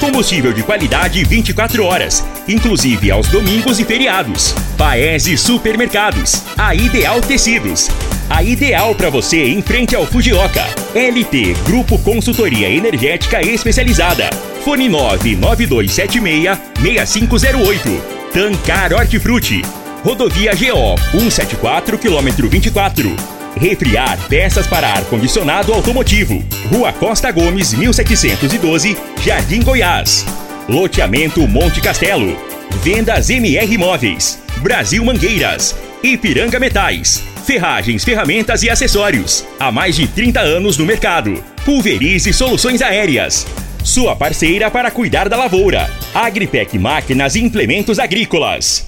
Combustível de qualidade 24 horas, inclusive aos domingos e feriados. Paese Supermercados. A Ideal Tecidos. A ideal para você em frente ao Fujioka. LT Grupo Consultoria Energética Especializada. Fone 99276 6508. Tancar Hortifruti. Rodovia GO 174 quilômetro 24. Refriar peças para ar-condicionado automotivo. Rua Costa Gomes, 1712, Jardim Goiás. Loteamento Monte Castelo. Vendas MR Móveis. Brasil Mangueiras. Ipiranga Metais. Ferragens, ferramentas e acessórios. Há mais de 30 anos no mercado. Pulverize Soluções Aéreas. Sua parceira para cuidar da lavoura. Agripec Máquinas e Implementos Agrícolas.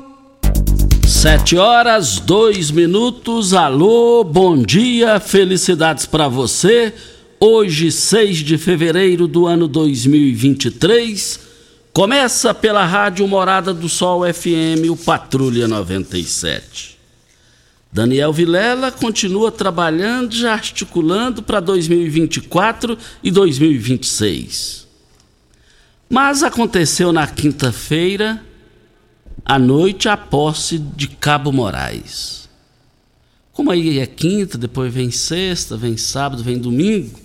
Sete horas, dois minutos. Alô, bom dia, felicidades para você. Hoje, 6 de fevereiro do ano 2023, começa pela Rádio Morada do Sol FM, o Patrulha 97. Daniel Vilela continua trabalhando, já articulando para 2024 e 2026. Mas aconteceu na quinta-feira à noite a posse de Cabo Moraes. Como aí é quinta, depois vem sexta, vem sábado, vem domingo,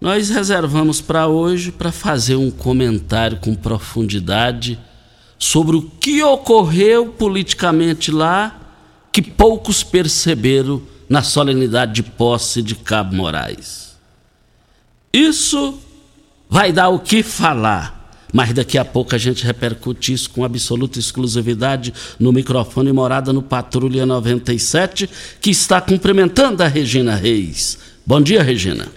nós reservamos para hoje para fazer um comentário com profundidade sobre o que ocorreu politicamente lá que poucos perceberam na solenidade de posse de Cabo Moraes. Isso vai dar o que falar mas daqui a pouco a gente repercute isso com absoluta exclusividade no microfone Morada no Patrulha 97, que está cumprimentando a Regina Reis. Bom dia, Regina.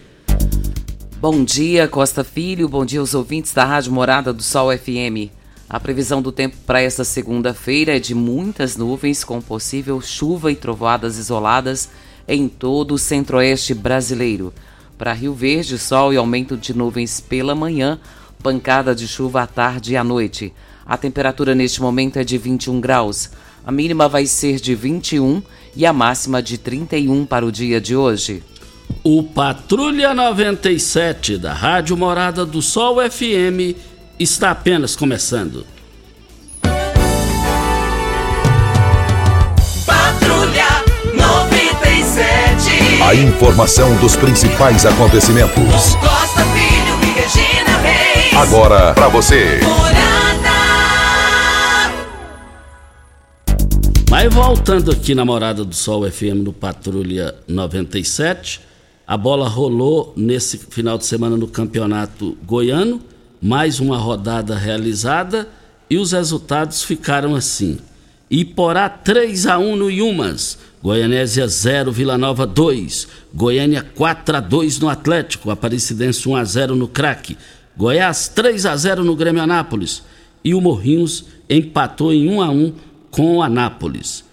Bom dia, Costa Filho. Bom dia aos ouvintes da Rádio Morada do Sol FM. A previsão do tempo para esta segunda-feira é de muitas nuvens, com possível chuva e trovoadas isoladas em todo o centro-oeste brasileiro. Para Rio Verde, sol e aumento de nuvens pela manhã, pancada de chuva à tarde e à noite. A temperatura neste momento é de 21 graus. A mínima vai ser de 21 e a máxima de 31 para o dia de hoje. O Patrulha 97 da Rádio Morada do Sol FM está apenas começando. Patrulha 97. A informação dos principais acontecimentos. Costa Filho e Regina. Agora para você. Mas voltando aqui na Morada do Sol FM no Patrulha 97, a bola rolou nesse final de semana no Campeonato Goiano, mais uma rodada realizada e os resultados ficaram assim. Iporá 3 a 1 no Yumas, Goianésia 0, Vila Nova 2, Goiânia 4 a 2 no Atlético, Aparecidense 1 a 0 no Craque, Goiás 3 a 0 no Grêmio Anápolis e o Morrinhos empatou em 1 a 1 com o Anápolis.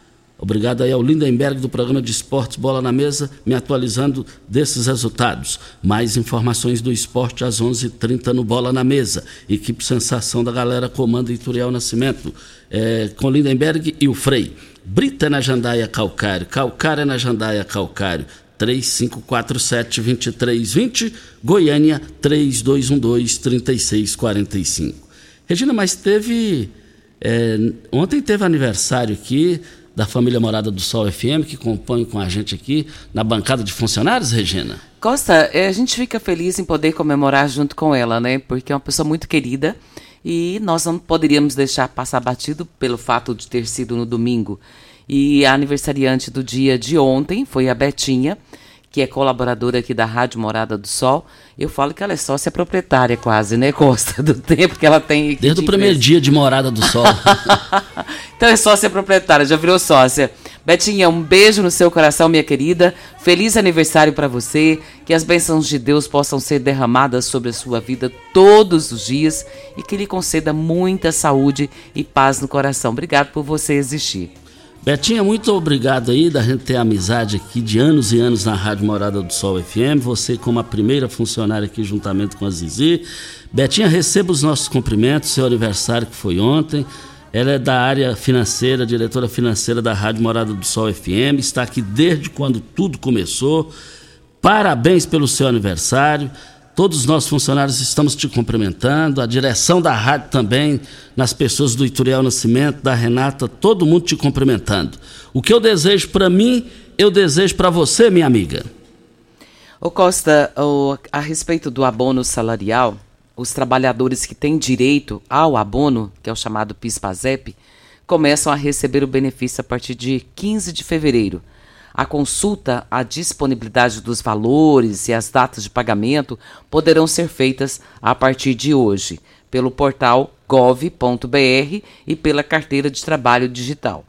Obrigado aí ao Lindenberg do programa de esportes Bola na Mesa, me atualizando desses resultados. Mais informações do esporte às 11:30 h 30 no Bola na Mesa. Equipe Sensação da Galera comanda Ituriel Nascimento, é, com Lindenberg e o Frei. Brita na Jandaia Calcário, Calcário é na Jandaia Calcário. 3547-2320, Goiânia 3212-3645. Regina, mas teve. é, ontem teve aniversário aqui da família Morada do Sol FM, que compõem com a gente aqui na bancada de funcionários, Regina? Costa, é, a gente fica feliz em poder comemorar junto com ela, né? Porque é uma pessoa muito querida e nós não poderíamos deixar passar batido pelo fato de ter sido no domingo. E a aniversariante do dia de ontem foi a Betinha, que é colaboradora aqui da Rádio Morada do Sol. Eu falo que ela é sócia proprietária quase, né, Costa? Do tempo que ela tem. Desde de o primeiro dia de Morada do Sol. então é sócia proprietária, já virou sócia. Betinha, um beijo no seu coração, minha querida. Feliz aniversário para você. Que as bênçãos de Deus possam ser derramadas sobre a sua vida todos os dias e que lhe conceda muita saúde e paz no coração. Obrigado por você existir. Betinha, muito obrigado aí da gente ter amizade aqui de anos e anos na Rádio Morada do Sol FM. Você como a primeira funcionária aqui juntamente com a Zizi. Betinha, receba os nossos cumprimentos, seu aniversário que foi ontem. Ela é da área financeira, diretora financeira da Rádio Morada do Sol FM, está aqui desde quando tudo começou. Parabéns pelo seu aniversário. Todos os nossos funcionários estamos te cumprimentando, a direção da rádio também, nas pessoas do Ituriel Nascimento, da Renata, todo mundo te cumprimentando. O que eu desejo para mim, eu desejo para você, minha amiga. Ô Costa, a respeito do abono salarial, os trabalhadores que têm direito ao abono, que é o chamado PIS/PASEP, começam a receber o benefício a partir de 15 de fevereiro. A consulta, a disponibilidade dos valores e as datas de pagamento poderão ser feitas a partir de hoje, pelo portal gov.br e pela carteira de trabalho digital.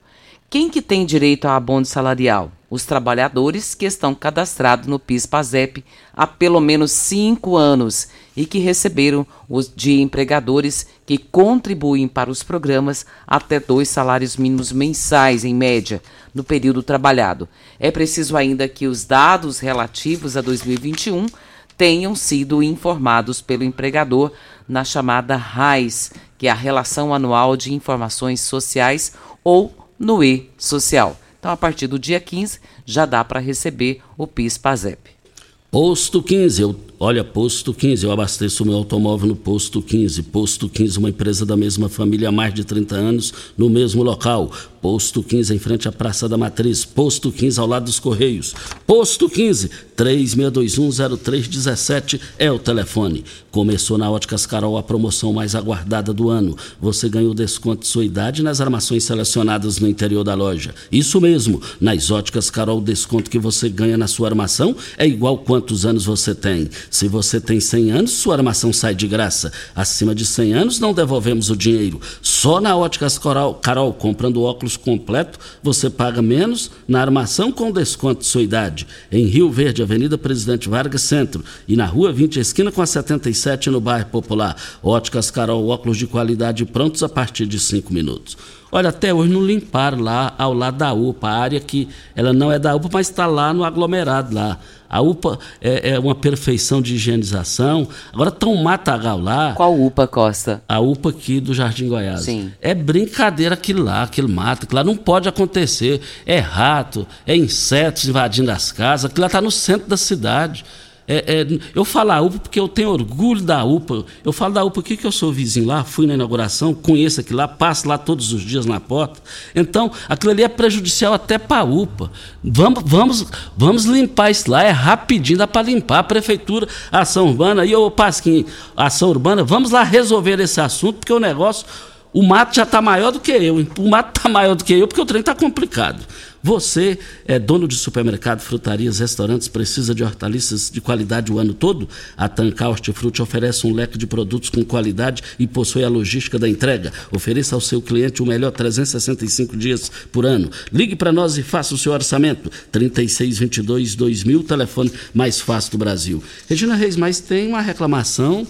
Quem que tem direito ao abono salarial? Os trabalhadores que estão cadastrados no PIS/PASEP há pelo menos cinco anos e que receberam os de empregadores que contribuem para os programas até dois salários mínimos mensais, em média, no período trabalhado. É preciso ainda que os dados relativos a 2021 tenham sido informados pelo empregador na chamada RAIS, que é a Relação Anual de Informações Sociais, ou no E-Social. Então, a partir do dia 15, já dá para receber o PIS-PASEP. Posto 15, eu, olha, Posto 15, eu abasteço meu automóvel no Posto 15. Posto 15, uma empresa da mesma família há mais de 30 anos, no mesmo local. Posto 15, em frente à Praça da Matriz. Posto 15, ao lado dos Correios. Posto 15, 36210317 é o telefone. Começou na Óticas Carol a promoção mais aguardada do ano. Você ganhou desconto de sua idade nas armações selecionadas no interior da loja. Isso mesmo, nas Óticas Carol, o desconto que você ganha na sua armação é igual quantos anos você tem. Se você tem 100 anos, sua armação sai de graça. Acima de 100 anos, não devolvemos o dinheiro. Só na Óticas Carol, comprando óculos completo, você paga menos na armação com desconto de sua idade. Em Rio Verde, Avenida Presidente Vargas Centro e na Rua 20, esquina com a 77 no bairro Popular. Óticas Carol, óculos de qualidade prontos a partir de 5 minutos. Olha, até hoje não limparam lá ao lado da UPA, a área que ela não é da UPA, mas está lá no aglomerado lá. A UPA é, é uma perfeição de higienização. Agora tão matagal lá. Qual UPA, Costa? A UPA aqui do Jardim Goiás. Sim. É brincadeira aquilo lá, aquele mato, aquilo lá não pode acontecer. É rato, é insetos invadindo as casas, aquilo lá está no centro da cidade. É, é, eu falo a UPA porque eu tenho orgulho da UPA. Eu falo da UPA aqui que eu sou vizinho lá, fui na inauguração, conheço aquilo lá, passo lá todos os dias na porta. Então, aquilo ali é prejudicial até para a UPA. Vamos, vamos, vamos limpar isso lá, é rapidinho, dá para limpar. A prefeitura, a ação urbana, e o Pasquim, ação urbana, vamos lá resolver esse assunto, porque o negócio. O mato já está maior do que eu. O mato está maior do que eu porque o trem está complicado. Você é dono de supermercado, frutarias, restaurantes, precisa de hortaliças de qualidade o ano todo? A Tancar Hortifruti oferece um leque de produtos com qualidade e possui a logística da entrega. Ofereça ao seu cliente o melhor 365 dias por ano. Ligue para nós e faça o seu orçamento. 3622-2000, telefone mais fácil do Brasil. Regina Reis, mas tem uma reclamação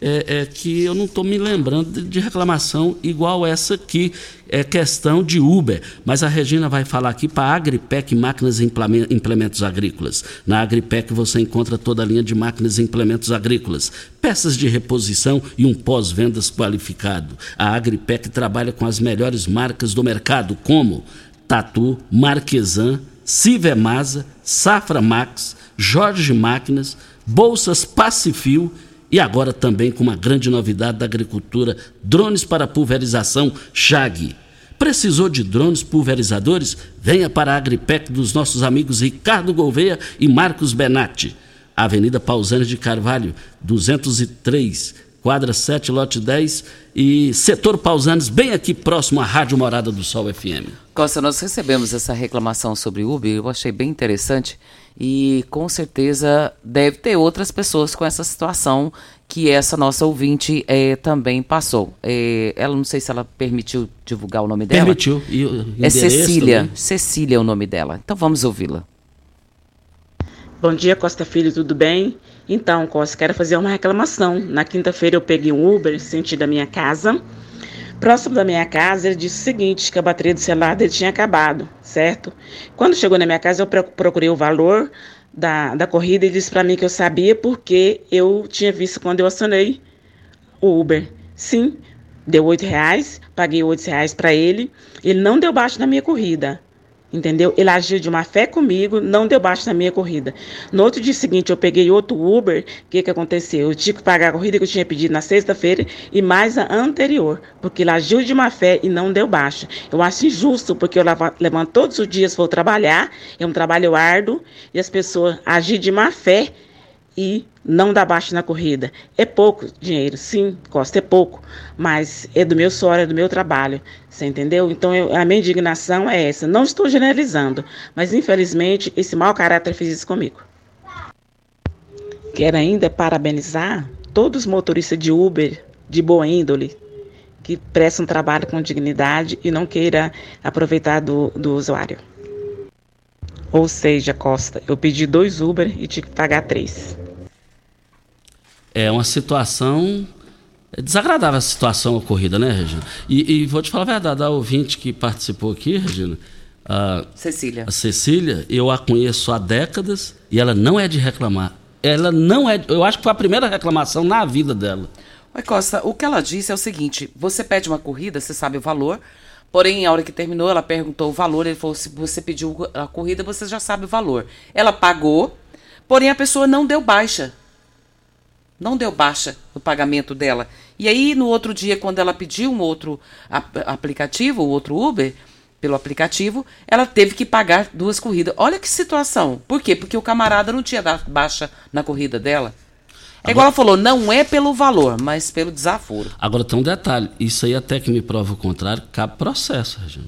é, é que eu não estou me lembrando de, de reclamação igual essa aqui, é questão de Uber. Mas a Regina vai falar aqui para a Agripec Máquinas e Implemen- Implementos Agrícolas. Na Agripec você encontra toda a linha de máquinas e implementos agrícolas, peças de reposição e um pós-vendas qualificado. A Agripec trabalha com as melhores marcas do mercado, como Tatu, Marquesan, Civemasa, Safra Max, Jorge Máquinas, Bolsas Pacifil e agora também com uma grande novidade da agricultura, drones para pulverização Chag. Precisou de drones pulverizadores? Venha para a Agripec dos nossos amigos Ricardo Gouveia e Marcos Benatti. Avenida Pausanes de Carvalho, 203, quadra 7, lote 10 e setor Pausanes, bem aqui próximo à Rádio Morada do Sol FM. Costa, nós recebemos essa reclamação sobre Uber, eu achei bem interessante e com certeza deve ter outras pessoas com essa situação que essa nossa ouvinte é, também passou. É, ela não sei se ela permitiu divulgar o nome dela. Permitiu. E, é Cecília. Também. Cecília é o nome dela. Então vamos ouvi-la. Bom dia, Costa Filho, tudo bem? Então, Costa, quero fazer uma reclamação. Na quinta-feira eu peguei um Uber sentido da minha casa. Próximo da minha casa, ele disse o seguinte, que a bateria do celular dele tinha acabado, certo? Quando chegou na minha casa, eu procurei o valor da, da corrida e disse para mim que eu sabia porque eu tinha visto quando eu acionei o Uber. Sim, deu oito reais, paguei oito reais para ele. Ele não deu baixo na minha corrida. Entendeu? Ele agiu de má fé comigo, não deu baixo na minha corrida. No outro dia seguinte, eu peguei outro Uber. O que, que aconteceu? Eu tive que pagar a corrida que eu tinha pedido na sexta-feira e mais a anterior, porque ele agiu de má fé e não deu baixa. Eu acho injusto, porque eu levanto todos os dias, vou trabalhar, é um trabalho árduo, e as pessoas agem de má fé e não dá baixo na corrida. É pouco dinheiro, sim, Costa, é pouco, mas é do meu suor, é do meu trabalho, você entendeu? Então eu, a minha indignação é essa. Não estou generalizando, mas infelizmente esse mau caráter fez isso comigo. Quero ainda parabenizar todos os motoristas de Uber de boa índole que prestam trabalho com dignidade e não queira aproveitar do, do usuário. Ou seja, Costa, eu pedi dois Uber e tive que pagar três é uma situação é desagradável a situação ocorrida, né, Regina? E, e, vou te falar a verdade, a ouvinte que participou aqui, Regina, a Cecília. A Cecília, eu a conheço há décadas e ela não é de reclamar. Ela não é. Eu acho que foi a primeira reclamação na vida dela. Oi, Costa, o que ela disse é o seguinte: você pede uma corrida, você sabe o valor, porém, a hora que terminou, ela perguntou o valor, ele falou: se você pediu a corrida, você já sabe o valor. Ela pagou, porém a pessoa não deu baixa não deu baixa no pagamento dela. E aí, no outro dia, quando ela pediu um outro aplicativo, o outro Uber, pelo aplicativo, ela teve que pagar duas corridas. Olha que situação. Por quê? Porque o camarada não tinha dado baixa na corrida dela. É igual ela falou, não é pelo valor, mas pelo desaforo. Agora tem um detalhe, isso aí até que me prova o contrário, cabe processo, Regina.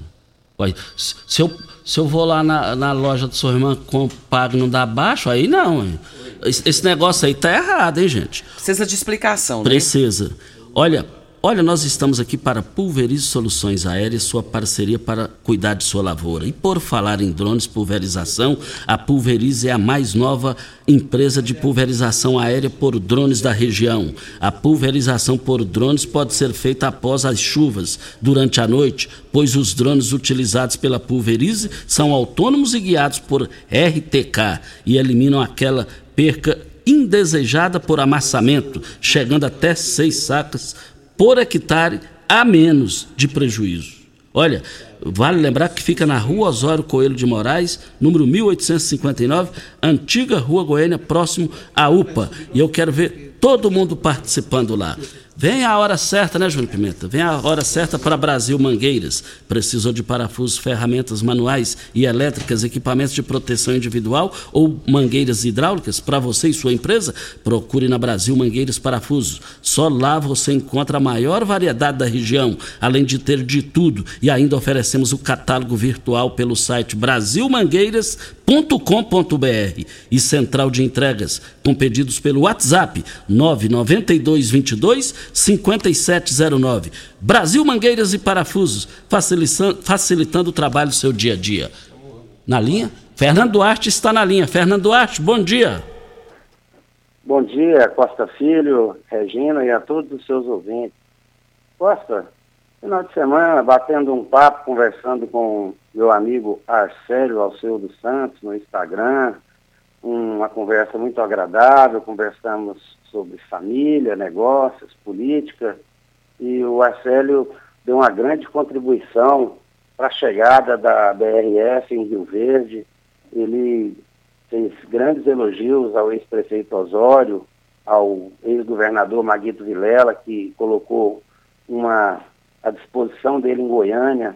Olha, se eu, se eu vou lá na, na loja da sua irmã, compro, pago e não dá baixo, aí não. Hein? Esse negócio aí tá errado, hein, gente? Precisa de explicação, né? Precisa. Olha, olha, nós estamos aqui para Pulverize Soluções Aéreas, sua parceria para cuidar de sua lavoura. E por falar em drones pulverização, a Pulverize é a mais nova empresa de pulverização aérea por drones da região. A pulverização por drones pode ser feita após as chuvas, durante a noite, pois os drones utilizados pela Pulverize são autônomos e guiados por RTK e eliminam aquela perca indesejada por amassamento, chegando até seis sacas por hectare a menos de prejuízo. Olha, vale lembrar que fica na rua Osório Coelho de Moraes, número 1859, antiga Rua Goiânia, próximo à UPA. E eu quero ver todo mundo participando lá. Vem a hora certa, né, Júnior Pimenta? Vem a hora certa para Brasil Mangueiras. Precisou de parafusos, ferramentas manuais e elétricas, equipamentos de proteção individual ou mangueiras hidráulicas para você e sua empresa? Procure na Brasil Mangueiras Parafusos. Só lá você encontra a maior variedade da região, além de ter de tudo. E ainda oferecemos o catálogo virtual pelo site brasilmangueiras.com.br e central de entregas com pedidos pelo WhatsApp 992 22 5709. Brasil Mangueiras e Parafusos, facilitando, facilitando o trabalho do seu dia a dia. Na linha? Fernando Duarte está na linha. Fernando Duarte, bom dia. Bom dia, Costa Filho, Regina e a todos os seus ouvintes. Costa, final de semana, batendo um papo, conversando com meu amigo Arcélio Alceu dos Santos no Instagram, uma conversa muito agradável, conversamos sobre família, negócios, política, e o Arcélio deu uma grande contribuição para a chegada da BRF em Rio Verde. Ele fez grandes elogios ao ex-prefeito Osório, ao ex-governador Maguito Vilela, que colocou uma à disposição dele em Goiânia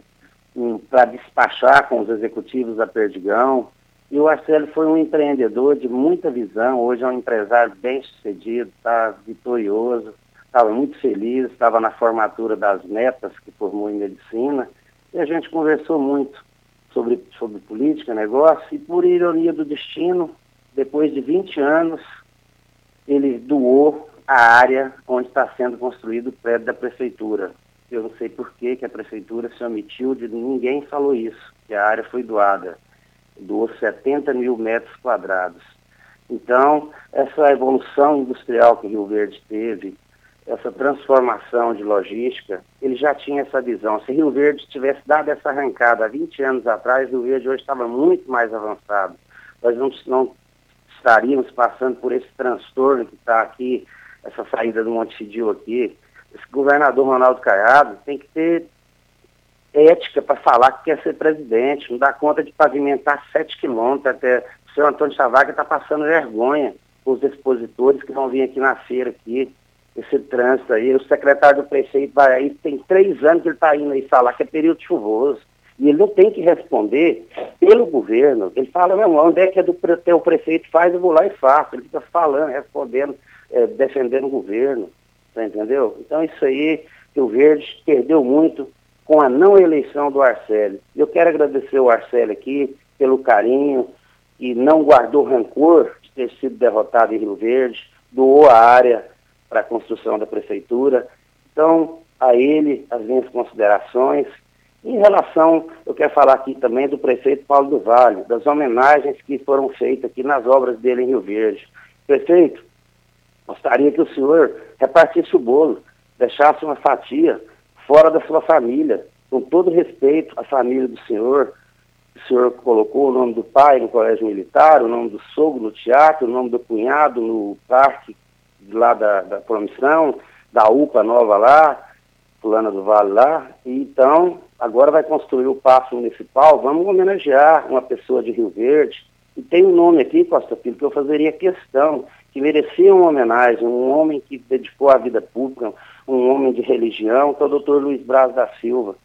um, para despachar com os executivos da Perdigão. E o Arcélio foi um empreendedor de muita visão, hoje é um empresário bem sucedido, está vitorioso, estava muito feliz, estava na formatura das metas que formou em medicina, e a gente conversou muito sobre, sobre política, negócio, e por ironia do destino, depois de 20 anos, ele doou a área onde está sendo construído o prédio da prefeitura. Eu não sei por que, que a prefeitura se omitiu de ninguém falou isso, que a área foi doada. Doou 70 mil metros quadrados. Então, essa evolução industrial que Rio Verde teve, essa transformação de logística, ele já tinha essa visão. Se Rio Verde tivesse dado essa arrancada há 20 anos atrás, Rio Verde hoje estava muito mais avançado. Nós não, não estaríamos passando por esse transtorno que está aqui, essa saída do Montevideo aqui. Esse governador Ronaldo Caiado tem que ter ética para falar que quer ser presidente, não dá conta de pavimentar 7 quilômetros até. O senhor Antônio Chavaga está passando vergonha com os expositores que vão vir aqui na feira aqui esse trânsito aí. O secretário do prefeito vai aí, tem três anos que ele está indo aí falar que é período chuvoso. E ele não tem que responder pelo governo. Ele fala, meu onde é que é do o prefeito faz, eu vou lá e faço. Ele fica falando, respondendo, é, defendendo o governo. Tá entendeu? Então isso aí, o Verde perdeu muito com a não eleição do Arcélio. Eu quero agradecer o Arcélio aqui pelo carinho, e não guardou rancor de ter sido derrotado em Rio Verde, doou a área para a construção da prefeitura. Então, a ele, as minhas considerações. Em relação, eu quero falar aqui também do prefeito Paulo do Vale, das homenagens que foram feitas aqui nas obras dele em Rio Verde. Prefeito, gostaria que o senhor repartisse o bolo, deixasse uma fatia fora da sua família, com todo respeito à família do senhor. O senhor colocou o nome do pai no colégio militar, o nome do sogro no teatro, o nome do cunhado no parque lá da, da promissão, da UPA nova lá, fulana do Vale lá, e então agora vai construir o Passo Municipal, vamos homenagear uma pessoa de Rio Verde, e tem um nome aqui, Costa Filho, que eu fazeria questão, que merecia uma homenagem, um homem que dedicou a vida pública, um homem de religião, que é o doutor Luiz Braz da Silva.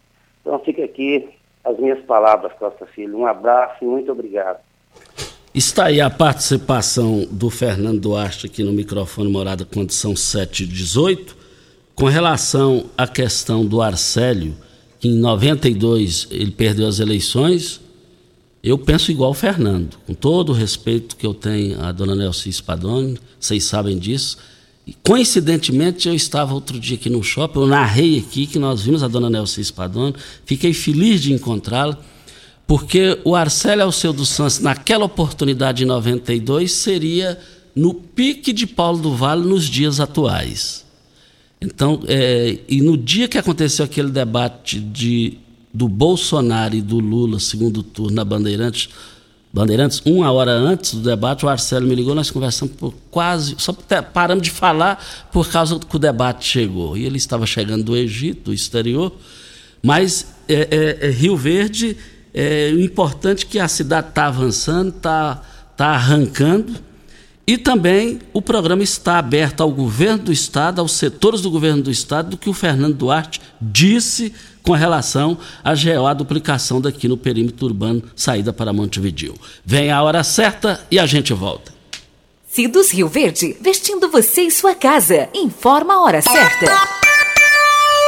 Então fica aqui as minhas palavras, Costa Filho. Um abraço e muito obrigado. Está aí a participação do Fernando Duarte aqui no microfone Morada Condição 718, com relação à questão do Arcélio, que em 92 ele perdeu as eleições. Eu penso igual o Fernando, com todo o respeito que eu tenho à dona Nelson Spadoni, vocês sabem disso. Coincidentemente, eu estava outro dia aqui no shopping, eu narrei aqui que nós vimos a dona Nelson Spadoni, fiquei feliz de encontrá-la porque o Arcélio Alceu Santos, naquela oportunidade em 92, seria no pique de Paulo do Vale nos dias atuais. Então, é, e no dia que aconteceu aquele debate de, do Bolsonaro e do Lula, segundo turno, na Bandeirantes, Bandeirantes, uma hora antes do debate, o Arcélio me ligou, nós conversamos por quase, só paramos de falar por causa que o debate chegou. E ele estava chegando do Egito, do exterior, mas é, é, é Rio Verde é importante que a cidade está avançando, está tá arrancando. E também o programa está aberto ao governo do Estado, aos setores do governo do Estado, do que o Fernando Duarte disse com relação à GO, duplicação daqui no perímetro urbano, saída para Montevideo. Vem a hora certa e a gente volta. Cidos Rio Verde, vestindo você e sua casa. Informa a hora certa.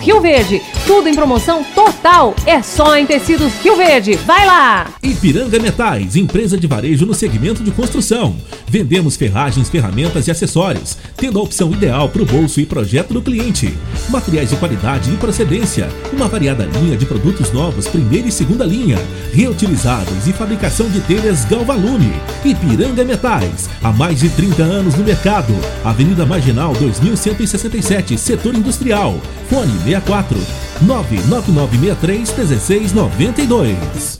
Rio Verde. Tudo em promoção total. É só em tecidos Rio Verde. Vai lá! Ipiranga Metais, empresa de varejo no segmento de construção. Vendemos ferragens, ferramentas e acessórios, tendo a opção ideal para o bolso e projeto do cliente. Materiais de qualidade e procedência. Uma variada linha de produtos novos, primeira e segunda linha, reutilizáveis e fabricação de telhas Galvalume. Ipiranga Metais, há mais de 30 anos no mercado. Avenida Marginal 2167, Setor Industrial. Fone 64 99963 1692.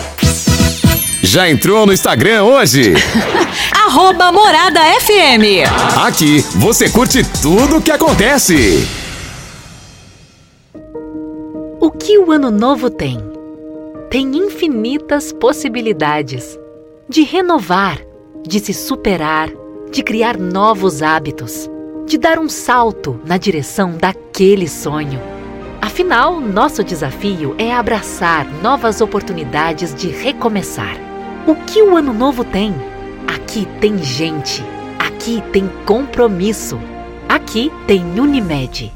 Já entrou no Instagram hoje? Arroba Morada FM. Aqui você curte tudo o que acontece. O que o ano novo tem? Tem infinitas possibilidades de renovar, de se superar, de criar novos hábitos, de dar um salto na direção daquele sonho. Afinal, nosso desafio é abraçar novas oportunidades de recomeçar. O que o ano novo tem? Aqui tem gente. Aqui tem compromisso. Aqui tem Unimed.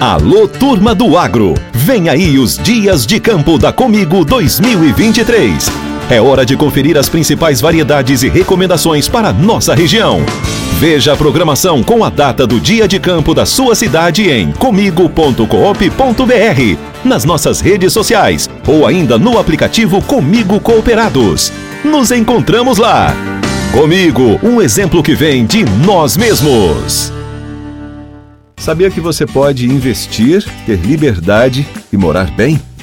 Alô, turma do agro! Vem aí os Dias de Campo da Comigo 2023. É hora de conferir as principais variedades e recomendações para nossa região. Veja a programação com a data do dia de campo da sua cidade em comigo.coop.br, nas nossas redes sociais ou ainda no aplicativo Comigo Cooperados. Nos encontramos lá. Comigo, um exemplo que vem de nós mesmos. Sabia que você pode investir, ter liberdade e morar bem?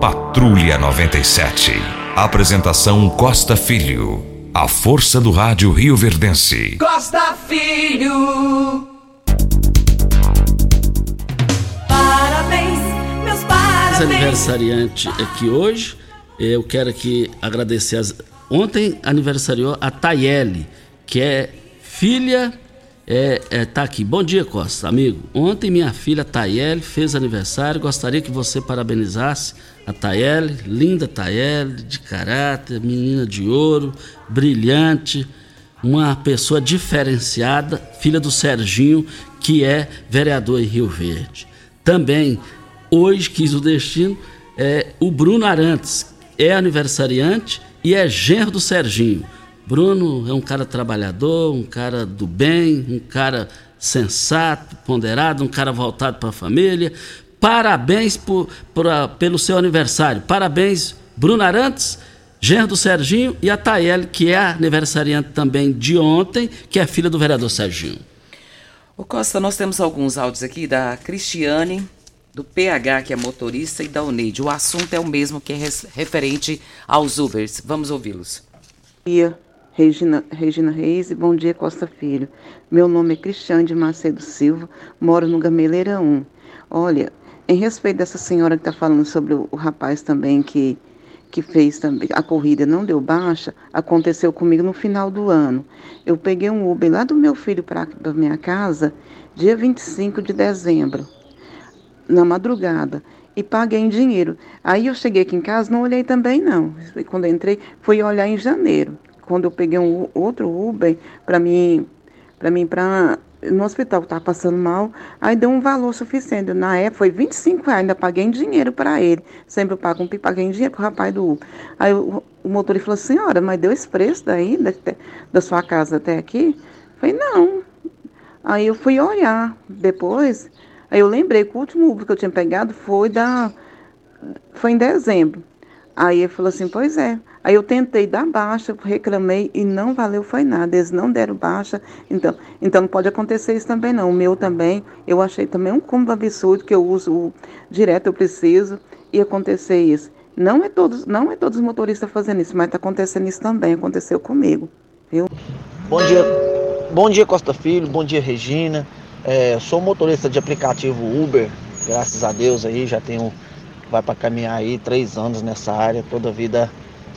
Patrulha 97. Apresentação Costa Filho. A força do rádio Rio Verdense. Costa Filho. Parabéns, meus parabéns. aniversariante aqui hoje, eu quero aqui agradecer. As... Ontem aniversariou a Tayele, que é filha. É, é, tá aqui. Bom dia, Costa, amigo. Ontem minha filha Tayele fez aniversário. Gostaria que você parabenizasse a Tayele, linda Tayele, de caráter, menina de ouro, brilhante, uma pessoa diferenciada, filha do Serginho, que é vereador em Rio Verde. Também, hoje quis o destino, é o Bruno Arantes, é aniversariante e é genro do Serginho. Bruno é um cara trabalhador, um cara do bem, um cara sensato, ponderado, um cara voltado para a família. Parabéns por, por pelo seu aniversário. Parabéns, Bruno Arantes, genro do Serginho, e a Tayele, que é aniversariante também de ontem, que é filha do vereador Serginho. Ô Costa, nós temos alguns áudios aqui da Cristiane, do PH, que é motorista, e da Uneide. O assunto é o mesmo que é referente aos Ubers. Vamos ouvi-los. Bom dia, Regina, Regina Reis e bom dia, Costa Filho. Meu nome é Cristiane de Macedo Silva, moro no Gameleira 1. Olha, em respeito dessa senhora que está falando sobre o, o rapaz também que, que fez também a corrida não deu baixa, aconteceu comigo no final do ano. Eu peguei um Uber lá do meu filho para a minha casa, dia 25 de dezembro na madrugada e paguei em dinheiro. Aí eu cheguei aqui em casa, não olhei também não. Quando entrei, fui olhar em janeiro, quando eu peguei um outro Uber para mim, para mim para no hospital, estava passando mal, aí deu um valor suficiente. Na época foi 25 reais, ainda paguei em dinheiro para ele. Sempre eu pago um pi- paguei em dinheiro para o rapaz do Uber. Aí o, o motorista falou, senhora, mas deu esse preço daí, da, da sua casa até aqui? Eu falei, não. Aí eu fui olhar depois, aí eu lembrei que o último Uber que eu tinha pegado foi da foi em dezembro. Aí ele falou assim, pois é. Aí eu tentei dar baixa, reclamei e não valeu, foi nada. Eles não deram baixa, então, então não pode acontecer isso também não. O meu também, eu achei também um cúmulo absurdo que eu uso o, direto, eu preciso, e acontecer isso. Não é todos, não é todos os motoristas fazendo isso, mas está acontecendo isso também, aconteceu comigo, viu? Bom dia, bom dia Costa Filho, bom dia Regina. É, sou motorista de aplicativo Uber, graças a Deus aí já tenho vai para caminhar aí três anos nessa área, toda a vida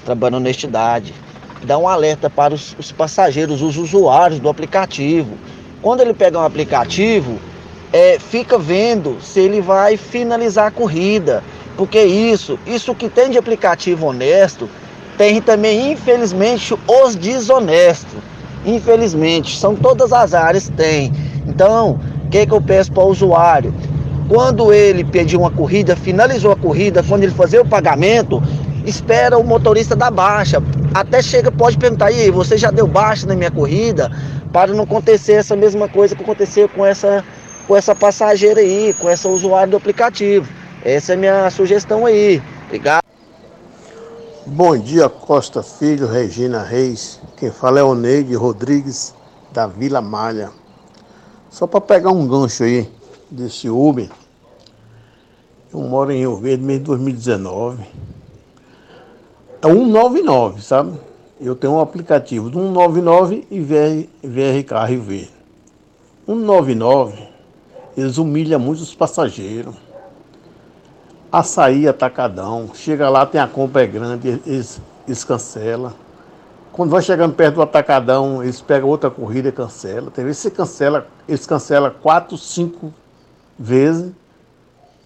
trabalhando honestidade. Dá um alerta para os, os passageiros, os usuários do aplicativo. Quando ele pega um aplicativo, é, fica vendo se ele vai finalizar a corrida. Porque isso, isso que tem de aplicativo honesto, tem também, infelizmente, os desonestos. Infelizmente, são todas as áreas tem. Então, o que, que eu peço para o usuário? Quando ele pedir uma corrida, finalizou a corrida, quando ele fazer o pagamento, espera o motorista dar baixa. Até chega, pode perguntar, aí, você já deu baixa na minha corrida? Para não acontecer essa mesma coisa que aconteceu com essa, com essa passageira aí, com essa usuário do aplicativo. Essa é a minha sugestão aí. Obrigado. Bom dia, Costa Filho, Regina Reis. Quem fala é o Neide Rodrigues, da Vila Malha. Só para pegar um gancho aí desse Uber. Eu moro em Rio Verde desde 2019. É 199, sabe? Eu tenho um aplicativo do 199 e VR, VRK Rio Verde. 199, eles humilham muito os passageiros açaí atacadão. Chega lá, tem a compra é grande, eles, eles cancelam. Quando vai chegando perto do atacadão, eles pegam outra corrida e cancelam. Tem vezes que cancela, eles cancelam quatro, cinco vezes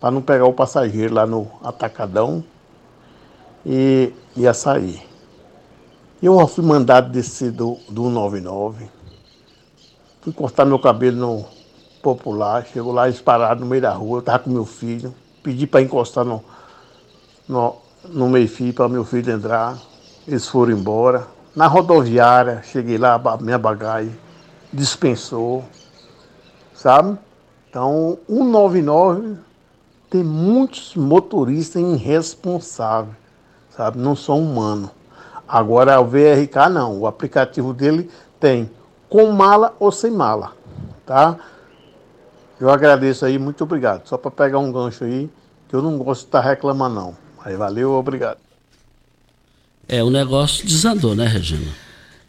para não pegar o passageiro lá no atacadão e, e açaí. Eu fui mandado descer do, do 99. Fui cortar meu cabelo no popular, chegou lá, eles pararam no meio da rua, eu estava com meu filho pedi para encostar no, no, no meio-fio para meu filho entrar. Eles foram embora. Na rodoviária, cheguei lá, minha bagagem dispensou, sabe? Então, 199 tem muitos motoristas irresponsáveis, sabe? Não são humanos. Agora, o VRK não, o aplicativo dele tem com mala ou sem mala, tá? Eu agradeço aí, muito obrigado. Só para pegar um gancho aí, que eu não gosto de estar tá reclamando não. Aí valeu, obrigado. É, o negócio desandou, né, Regina?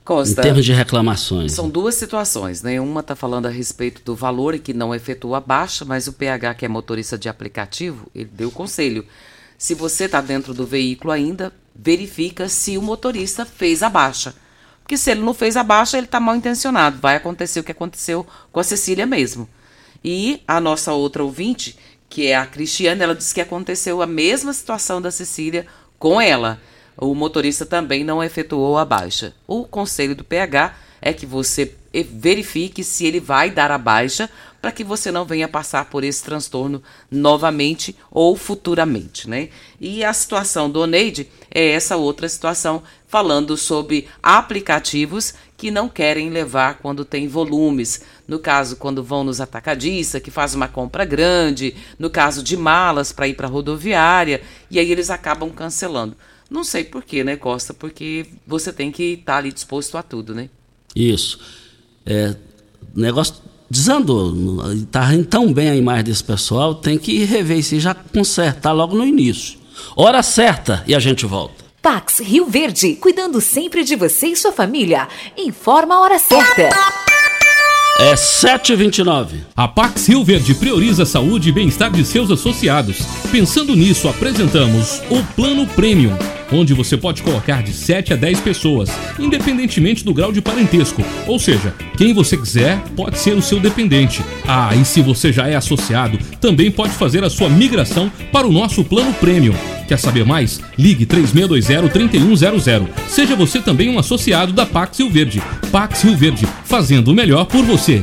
Costa, em termos de reclamações. São duas situações, né? Uma está falando a respeito do valor e que não efetua a baixa, mas o PH, que é motorista de aplicativo, ele deu o conselho. Se você está dentro do veículo ainda, verifica se o motorista fez a baixa. Porque se ele não fez a baixa, ele está mal intencionado. Vai acontecer o que aconteceu com a Cecília mesmo. E a nossa outra ouvinte, que é a Cristiane, ela disse que aconteceu a mesma situação da Cecília com ela. O motorista também não efetuou a baixa. O conselho do PH é que você verifique se ele vai dar a baixa para que você não venha passar por esse transtorno novamente ou futuramente, né? E a situação do Oneide é essa outra situação falando sobre aplicativos que não querem levar quando tem volumes. No caso, quando vão nos atacadistas, que faz uma compra grande, no caso de malas para ir para rodoviária, e aí eles acabam cancelando. Não sei por quê, né, Costa? Porque você tem que estar tá ali disposto a tudo, né? Isso. É, o negócio desandou. Está tão bem a imagem desse pessoal, tem que rever isso e já consertar logo no início. Hora certa e a gente volta. Pax Rio Verde, cuidando sempre de você e sua família. Informa a hora certa. É 7h29. A Pax Rio Verde prioriza a saúde e bem-estar de seus associados. Pensando nisso, apresentamos o Plano Premium, onde você pode colocar de 7 a 10 pessoas, independentemente do grau de parentesco. Ou seja, quem você quiser pode ser o seu dependente. Ah, e se você já é associado, também pode fazer a sua migração para o nosso Plano Premium. Quer saber mais? Ligue 3620-3100. Seja você também um associado da Pax Rio Verde. Pax Rio Verde, fazendo o melhor por você.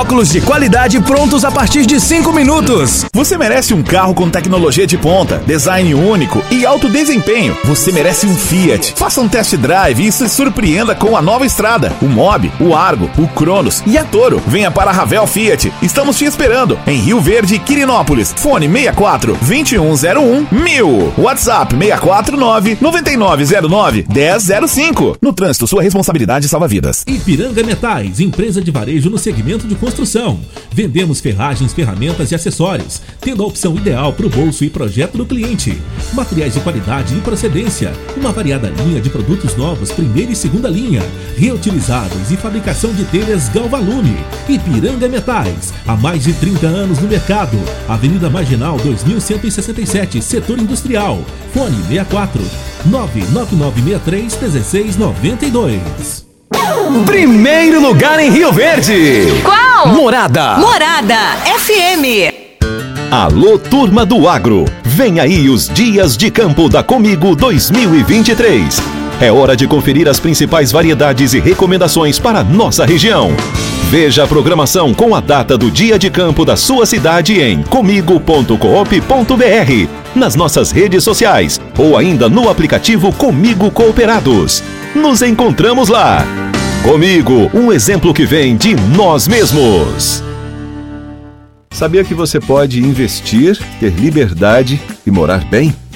Óculos de qualidade prontos a partir de 5 minutos. Você merece um carro com tecnologia de ponta, design único e alto desempenho. Você merece um Fiat. Faça um test drive e se surpreenda com a nova estrada, o Mob, o Argo, o Cronos e a Toro. Venha para a Ravel Fiat. Estamos te esperando em Rio Verde, Quirinópolis. Fone 64 2101 1000. WhatsApp 649 9909 1005. No trânsito, sua responsabilidade salva vidas. Ipiranga Metais, empresa de varejo no segmento de construção. Vendemos ferragens, ferramentas e acessórios, tendo a opção ideal para o bolso e projeto do cliente. Materiais de qualidade e procedência. Uma variada linha de produtos novos, primeira e segunda linha, reutilizáveis e fabricação de telhas Galvalume. Ipiranga Metais, há mais de 30 anos no mercado. Avenida Marginal 2167, setor industrial. Fone 64 99963 1692. Primeiro lugar em Rio Verde. Qual? Morada. Morada FM. Alô, turma do agro. Vem aí os dias de campo da Comigo 2023. É hora de conferir as principais variedades e recomendações para nossa região. Veja a programação com a data do dia de campo da sua cidade em comigo.coop.br, nas nossas redes sociais ou ainda no aplicativo Comigo Cooperados. Nos encontramos lá. Comigo, um exemplo que vem de nós mesmos. Sabia que você pode investir, ter liberdade e morar bem?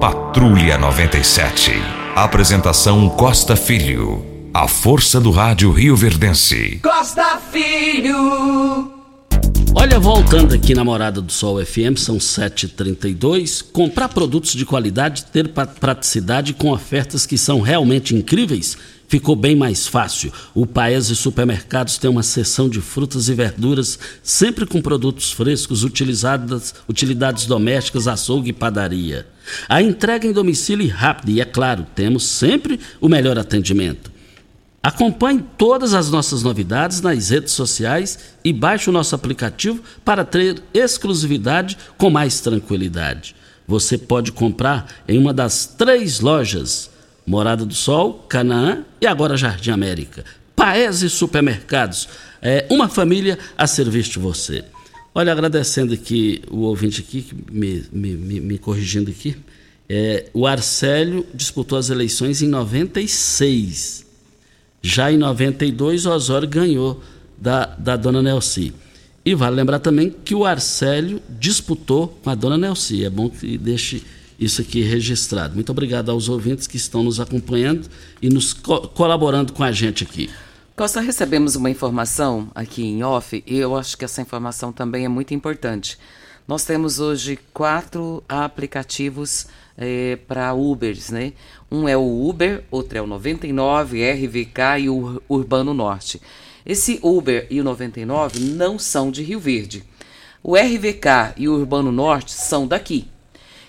Patrulha 97. Apresentação Costa Filho. A força do rádio Rio Verdense. Costa Filho. Olha, voltando aqui na Morada do Sol FM, são 7h32. Comprar produtos de qualidade, ter praticidade com ofertas que são realmente incríveis, ficou bem mais fácil. O Paese Supermercados tem uma seção de frutas e verduras, sempre com produtos frescos, utilizadas, utilidades domésticas, açougue e padaria. A entrega em domicílio e rápida, e é claro, temos sempre o melhor atendimento. Acompanhe todas as nossas novidades nas redes sociais e baixe o nosso aplicativo para ter exclusividade com mais tranquilidade. Você pode comprar em uma das três lojas: Morada do Sol, Canaã e agora Jardim América. Paese Supermercados. É uma família a serviço de você. Olha, agradecendo aqui o ouvinte aqui, me, me, me corrigindo aqui. É, o Arcélio disputou as eleições em 96. Já em 92, o Osório ganhou da, da dona Nelci. E vale lembrar também que o Arcélio disputou com a dona Nelci. É bom que deixe isso aqui registrado. Muito obrigado aos ouvintes que estão nos acompanhando e nos co colaborando com a gente aqui. Costa, recebemos uma informação aqui em off e eu acho que essa informação também é muito importante. Nós temos hoje quatro aplicativos para Ubers, né? Um é o Uber, outro é o 99, RVK e o Urbano Norte. Esse Uber e o 99 não são de Rio Verde. O RVK e o Urbano Norte são daqui.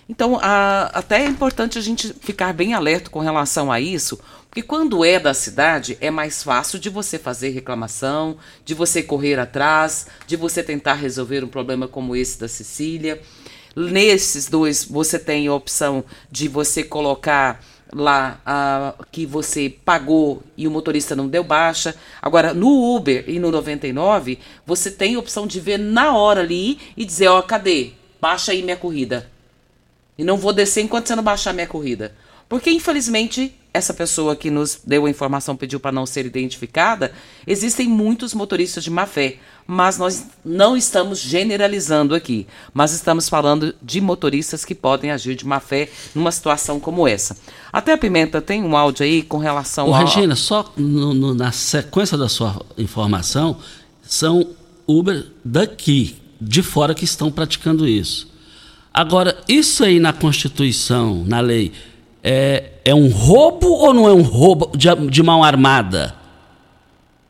Então, a, até é importante a gente ficar bem alerta com relação a isso, porque quando é da cidade, é mais fácil de você fazer reclamação, de você correr atrás, de você tentar resolver um problema como esse da Cecília. Nesses dois, você tem a opção de você colocar lá que você pagou e o motorista não deu baixa. Agora, no Uber e no 99, você tem a opção de ver na hora ali e dizer, ó, cadê? Baixa aí minha corrida. E não vou descer enquanto você não baixar minha corrida. Porque, infelizmente, essa pessoa que nos deu a informação pediu para não ser identificada, existem muitos motoristas de má fé, mas nós não estamos generalizando aqui, mas estamos falando de motoristas que podem agir de má fé numa situação como essa. Até a Pimenta tem um áudio aí com relação Ô, ao... Regina, só no- no- na sequência da sua informação, são Uber daqui, de fora, que estão praticando isso. Agora, isso aí na Constituição, na lei, é, é um roubo ou não é um roubo de, de mão armada?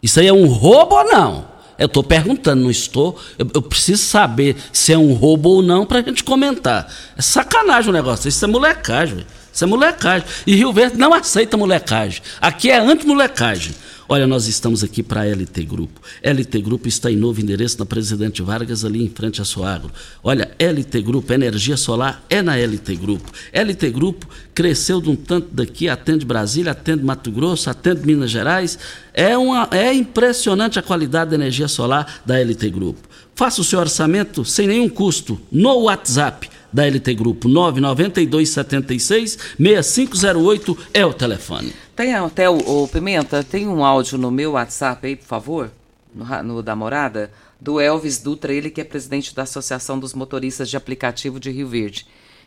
Isso aí é um roubo ou não? Eu estou perguntando, não estou. Eu, eu, preciso saber se é um roubo ou não para a gente comentar. É sacanagem o negócio. Isso é molecagem. Isso é molecagem. E Rio Verde não aceita molecagem. Aqui é anti-molecagem. Olha, nós estamos aqui para a LT Grupo. LT Grupo está em novo endereço na Presidente Vargas, ali em frente à Soagro. Olha, LT Grupo, energia solar é na LT Grupo. LT Grupo cresceu de um tanto daqui, atende Brasília, atende Mato Grosso, atende Minas Gerais. É, uma, é impressionante a qualidade da energia solar da LT Grupo. Faça o seu orçamento sem nenhum custo no WhatsApp da LT Grupo 99276 6508 é o telefone. Tem até o, o, Pimenta, tem um áudio no meu WhatsApp aí, por favor, no, no, da morada, do Elvis Dutra, ele que é presidente da Associação dos Motoristas de Aplicativo de Rio Verde.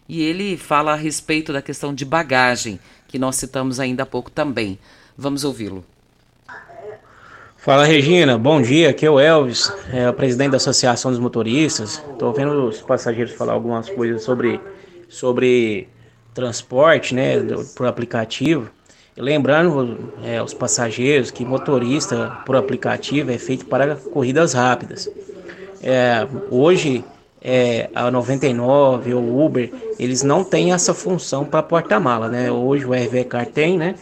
E ele fala a respeito da questão de bagagem, que nós citamos ainda há pouco também. Vamos ouvi-lo. Fala Regina, bom dia, aqui é o Elvis, é o presidente da Associação dos Motoristas. Estou vendo os passageiros falar algumas coisas sobre, sobre transporte, né, por aplicativo. E lembrando é, os passageiros que motorista por aplicativo é feito para corridas rápidas. É, hoje é, a 99 ou Uber, eles não têm essa função para porta-mala, né? Hoje o RV Car tem, né?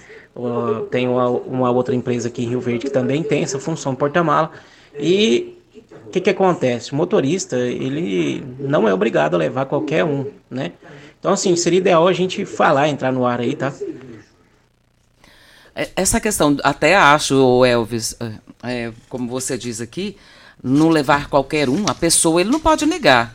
Tem uma, uma, outra empresa aqui em Rio Verde que também tem essa função porta-mala. E o que, que acontece? O motorista, ele não é obrigado a levar qualquer um, né? Então, assim, seria ideal a gente falar, entrar no ar aí, tá? É, essa questão, até acho, Elvis, é, é, como você diz aqui, não levar qualquer um, a pessoa ele não pode negar.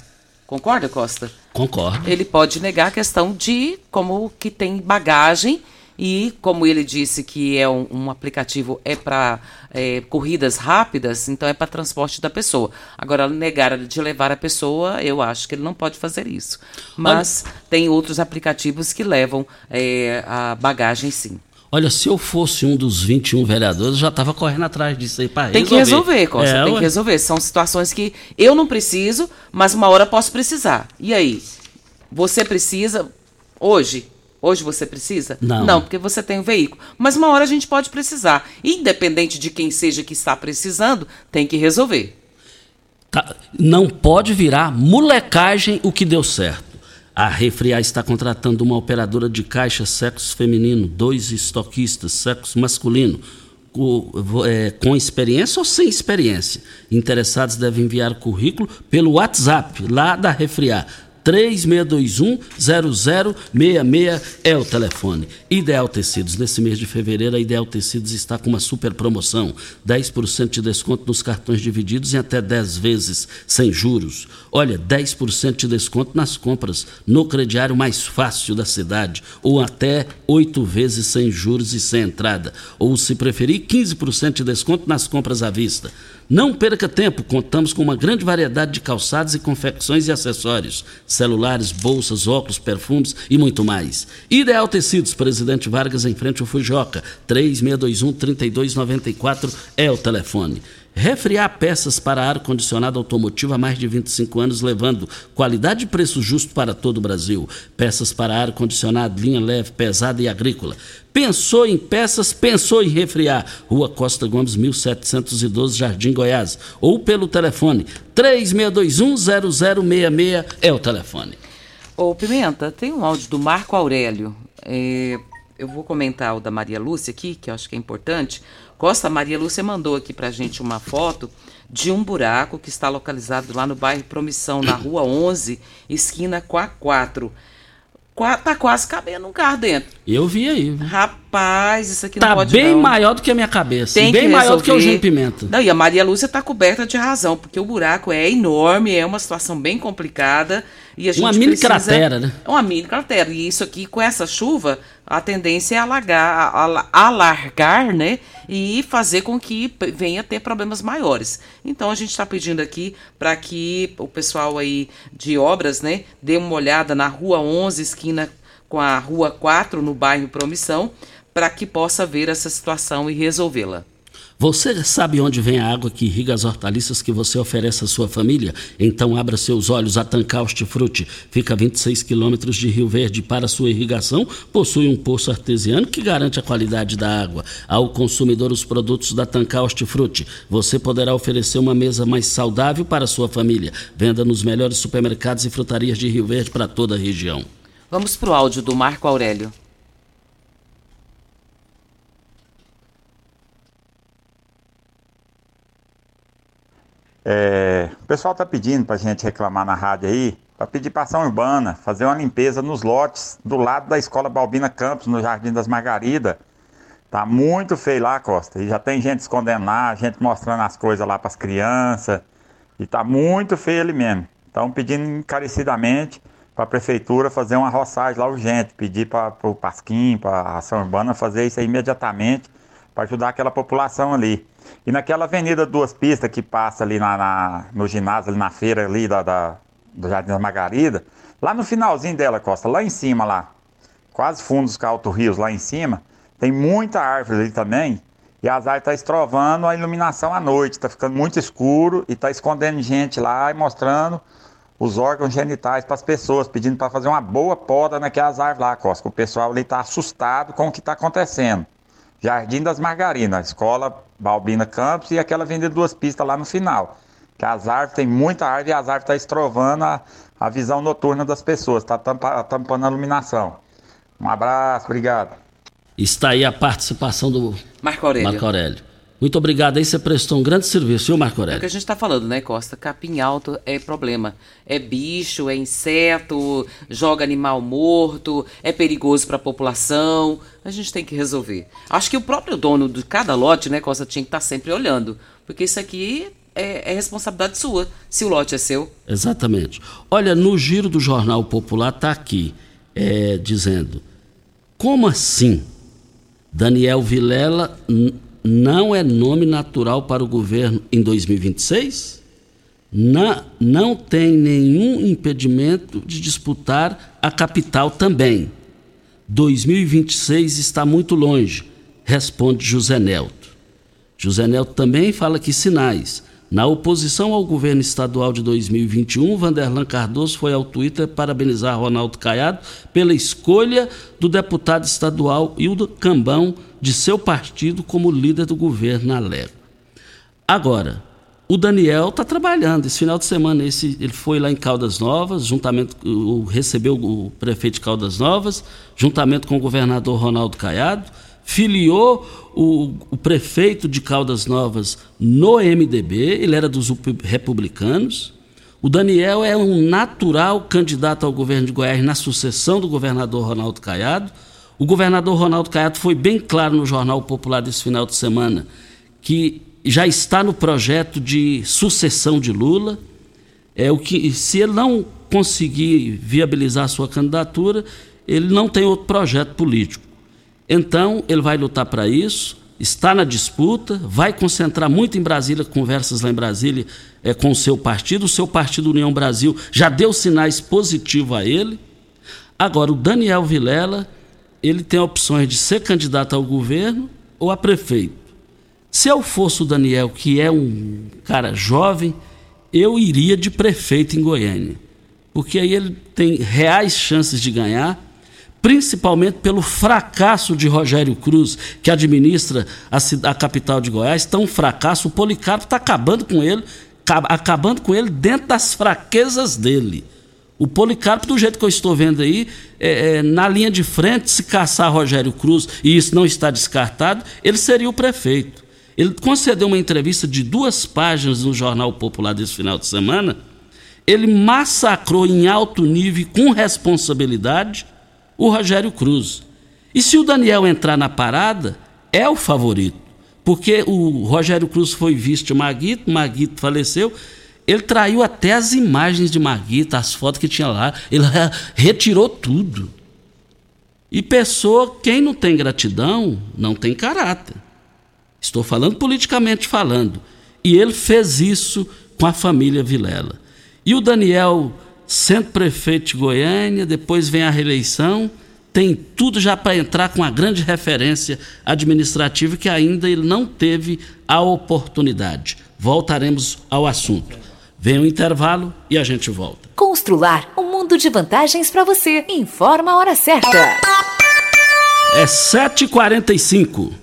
Concorda, Costa? Concordo. Ele pode negar a questão de como que tem bagagem e como ele disse que é um, um aplicativo é para é, corridas rápidas, então é para transporte da pessoa. Agora, negar de levar a pessoa, eu acho que ele não pode fazer isso. Mas Olha, tem outros aplicativos que levam é, a bagagem sim. Olha, se eu fosse um dos 21 vereadores, eu já estava correndo atrás disso aí para resolver. Tem que resolver, Costa, é, tem ué. que resolver. São situações que eu não preciso, mas uma hora posso precisar. E aí? Você precisa hoje? Hoje você precisa? Não. Não, porque você tem o um veículo. Mas uma hora a gente pode precisar. Independente de quem seja que está precisando, tem que resolver. Tá. Não pode virar molecagem o que deu certo. A Refriar está contratando uma operadora de caixa sexo feminino, dois estoquistas, sexo masculino, com, é, com experiência ou sem experiência. Interessados devem enviar currículo pelo WhatsApp lá da Refriar 3621-0066 é o telefone. Ideal Tecidos. Nesse mês de fevereiro, a Ideal Tecidos está com uma super promoção: 10% de desconto nos cartões divididos em até 10 vezes, sem juros. Olha, 10% de desconto nas compras no crediário mais fácil da cidade, ou até 8 vezes sem juros e sem entrada. Ou, se preferir, 15% de desconto nas compras à vista. Não perca tempo, contamos com uma grande variedade de calçados e confecções e acessórios, celulares, bolsas, óculos, perfumes e muito mais. Ideal Tecidos, Presidente Vargas em frente ao Fujoca, 3621-3294 é o telefone. Refriar peças para ar-condicionado automotivo há mais de 25 anos, levando qualidade e preço justo para todo o Brasil. Peças para ar-condicionado, linha leve, pesada e agrícola. Pensou em peças, pensou em refriar. Rua Costa Gomes, 1712, Jardim Goiás. Ou pelo telefone 36210066 é o telefone. Ô Pimenta, tem um áudio do Marco Aurélio. É, eu vou comentar o da Maria Lúcia aqui, que eu acho que é importante. Costa Maria Lúcia mandou aqui pra gente uma foto de um buraco que está localizado lá no bairro Promissão, na rua 11, esquina com a 4. Tá quase cabendo um carro dentro. Eu vi aí. Rapaz, isso aqui tá não pode bem não. maior do que a minha cabeça. Tem bem maior do que o. Gino Pimenta. Não, e a Maria Lúcia tá coberta de razão, porque o buraco é enorme, é uma situação bem complicada. E a gente Uma mini precisa... cratera, né? É uma mini cratera. E isso aqui, com essa chuva, a tendência é alagar, ala- alargar, né? E fazer com que venha a ter problemas maiores. Então a gente está pedindo aqui para que o pessoal aí de obras, né, dê uma olhada na rua 11, esquina com a rua 4, no bairro Promissão, para que possa ver essa situação e resolvê-la. Você sabe onde vem a água que irriga as hortaliças que você oferece à sua família? Então abra seus olhos. A Tancar Hortifruti fica a 26 quilômetros de Rio Verde. Para sua irrigação, possui um poço artesiano que garante a qualidade da água. Ao consumidor, os produtos da Tancar Hortifruti. Você poderá oferecer uma mesa mais saudável para sua família. Venda nos melhores supermercados e frutarias de Rio Verde para toda a região. Vamos para o áudio do Marco Aurélio. É, o pessoal está pedindo para a gente reclamar na rádio aí, para pedir ação urbana, fazer uma limpeza nos lotes do lado da escola Balbina Campos, no Jardim das Margaridas. Tá muito feio lá, Costa. E já tem gente escondendo lá, gente mostrando as coisas lá para as crianças. E tá muito feio ali mesmo. Estão pedindo encarecidamente para a prefeitura fazer uma roçagem lá urgente, pedir para o Pasquim, para a ação urbana fazer isso aí imediatamente para ajudar aquela população ali. E naquela avenida Duas Pistas que passa ali na, na no ginásio, ali na feira ali da, da, do Jardim da Margarida, lá no finalzinho dela, Costa, lá em cima lá, quase fundo dos Alto Rios, lá em cima, tem muita árvore ali também, e as árvores tá estrovando a iluminação à noite, está ficando muito escuro e está escondendo gente lá e mostrando os órgãos genitais para as pessoas, pedindo para fazer uma boa poda naquelas árvores lá, Costa. O pessoal ali está assustado com o que está acontecendo. Jardim das Margarinas, Escola Balbina Campos e aquela avenida duas pistas lá no final. Que as árvores, tem muita árvore e as árvores estão tá estrovando a, a visão noturna das pessoas, está tampando a iluminação. Um abraço, obrigado. Está aí a participação do Marco Aurélio. Marco Aurélio. Muito obrigado aí, você prestou um grande serviço, viu, Marco Aurélio? É o que a gente está falando, né, Costa? Capim alto é problema. É bicho, é inseto, joga animal morto, é perigoso para a população. A gente tem que resolver. Acho que o próprio dono de cada lote, né, Costa, tinha que estar tá sempre olhando. Porque isso aqui é, é, responsabilidade sua, se o lote é seu. Exatamente. Olha, no giro do Jornal Popular está aqui, é, dizendo, como assim Daniel Vilela não é nome natural para o governo em 2026? Não, não tem nenhum impedimento de disputar a capital também. 2026 está muito longe, responde José Nelto. José Nelto também fala que sinais na oposição ao governo estadual de 2021, Vanderlan Cardoso foi ao Twitter parabenizar Ronaldo Caiado pela escolha do deputado estadual Hildo Cambão de seu partido como líder do governo na Lego. Agora, o Daniel está trabalhando. Esse final de semana esse, ele foi lá em Caldas Novas, juntamente recebeu o prefeito de Caldas Novas, juntamente com o governador Ronaldo Caiado filiou o, o, prefeito de Caldas Novas no MDB, ele era dos republicanos. O Daniel é um natural candidato ao governo de Goiás na sucessão do governador Ronaldo Caiado. O governador Ronaldo Caiado foi bem claro no Jornal Popular desse final de semana que já está no projeto de sucessão de Lula. É o que se ele não conseguir viabilizar a sua candidatura, ele não tem outro projeto político. Então, ele vai lutar para isso, está na disputa, vai concentrar muito em Brasília, conversas lá em Brasília é, com o seu partido. O seu partido União Brasil já deu sinais positivos a ele. Agora, o Daniel Vilela, ele tem opções de ser candidato ao governo ou a prefeito. Se eu fosse o Daniel, que é um cara jovem, eu iria de prefeito em Goiânia. Porque aí ele tem reais chances de ganhar principalmente pelo fracasso de Rogério Cruz, que administra a, a capital de Goiás, um fracasso, o Policarpo está acabando com ele, acabando com ele dentro das fraquezas dele. O Policarpo, do jeito que eu estou vendo aí, é, é, na linha de frente, se caçar Rogério Cruz, e isso não está descartado, ele seria o prefeito. Ele concedeu uma entrevista de duas páginas no Jornal Popular desse final de semana. Ele massacrou em alto nível, com responsabilidade, o Rogério Cruz. E se o Daniel entrar na parada, é o favorito. Porque o Rogério Cruz foi visto Maguito, Maguito faleceu. Ele traiu até as imagens de Maguito, as fotos que tinha lá. Ele retirou tudo. E pessoa, quem não tem gratidão, não tem caráter. Estou falando politicamente falando. E ele fez isso com a família Vilela. E o Daniel sendo prefeito de Goiânia, depois vem a reeleição tem tudo já para entrar com a grande referência administrativa que ainda ele não teve a oportunidade. Voltaremos ao assunto. Vem o intervalo e a gente volta. Constrular um mundo de vantagens para você. Informa a hora certa. É 7h45.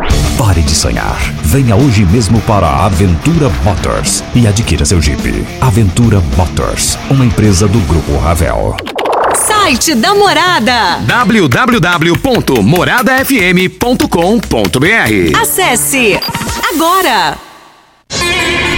Pare de sonhar. Venha hoje mesmo para a Aventura Motors e adquira seu Jeep. Aventura Motors, uma empresa do Grupo Ravel. Site da Morada. www.moradafm.com.br Acesse agora.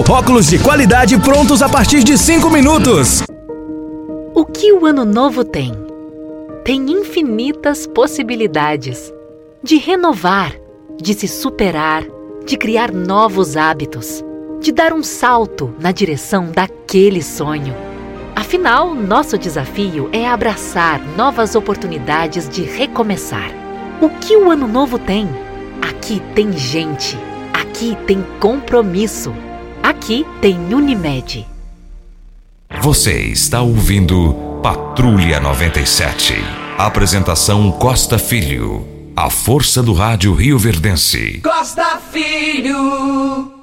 óculos de qualidade prontos a partir de 5 minutos. O que o ano novo tem? Tem infinitas possibilidades de renovar, de se superar, de criar novos hábitos, de dar um salto na direção daquele sonho. Afinal, nosso desafio é abraçar novas oportunidades de recomeçar. O que o ano novo tem? Aqui tem gente, aqui tem compromisso. Aqui tem Unimed. Você está ouvindo Patrulha 97. Apresentação Costa Filho. A força do rádio Rio Verdense. Costa Filho.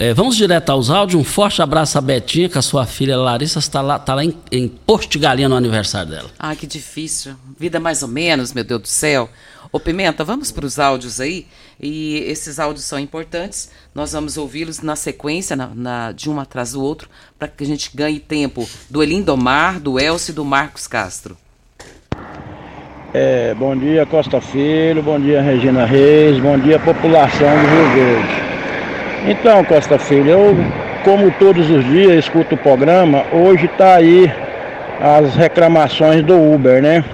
É, vamos direto aos áudios. Um forte abraço a Betinha, que a sua filha Larissa está lá, está lá em, em Porto de Galinha no aniversário dela. Ai, que difícil. Vida mais ou menos, meu Deus do céu. Ô, Pimenta, vamos para os áudios aí. E esses áudios são importantes. Nós vamos ouvi-los na sequência, na, na- de um atrás do outro, para que a gente ganhe tempo do Elindomar, do Elcio e do Marcos Castro. É, bom dia Costa Filho, bom dia Regina Reis, bom dia população do Rio Verde. Então, Costa Filho, eu, como todos os dias, escuto o programa, hoje está aí as reclamações do Uber, né?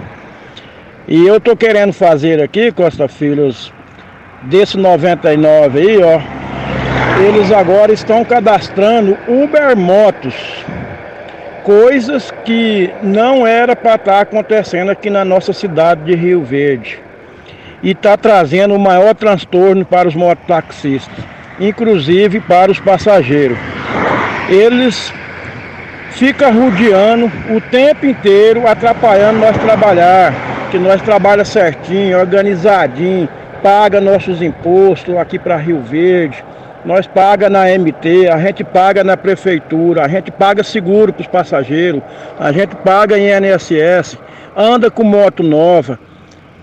E eu tô querendo fazer aqui, Costa Filhos, desse 99 aí, ó, eles agora estão cadastrando Uber Motos coisas que não era para estar acontecendo aqui na nossa cidade de Rio Verde. E está trazendo o maior transtorno para os mototaxistas, inclusive para os passageiros. Eles ficam rodeando o tempo inteiro, atrapalhando nós trabalhar, que nós trabalha certinho, organizadinho, paga nossos impostos aqui para Rio Verde, nós paga na MT, a gente paga na prefeitura, a gente paga seguro para os passageiros, a gente paga em INSS, anda com moto nova,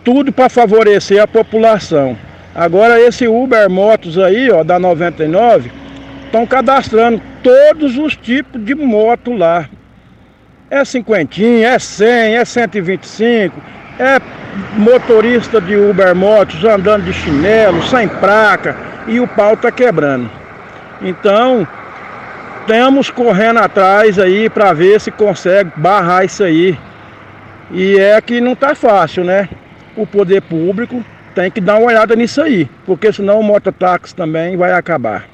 tudo para favorecer a população. Agora esse Uber Motos aí, ó, da 99, estão cadastrando todos os tipos de moto lá. É cinquentinha, é 100, é 125, é motorista de Uber Motos andando de chinelo, sem placa, e o pau tá quebrando. Então, estamos correndo atrás aí para ver se consegue barrar isso aí. E é que não tá fácil, né? O poder público tem que dar uma olhada nisso aí, porque senão o mototáxi também vai acabar.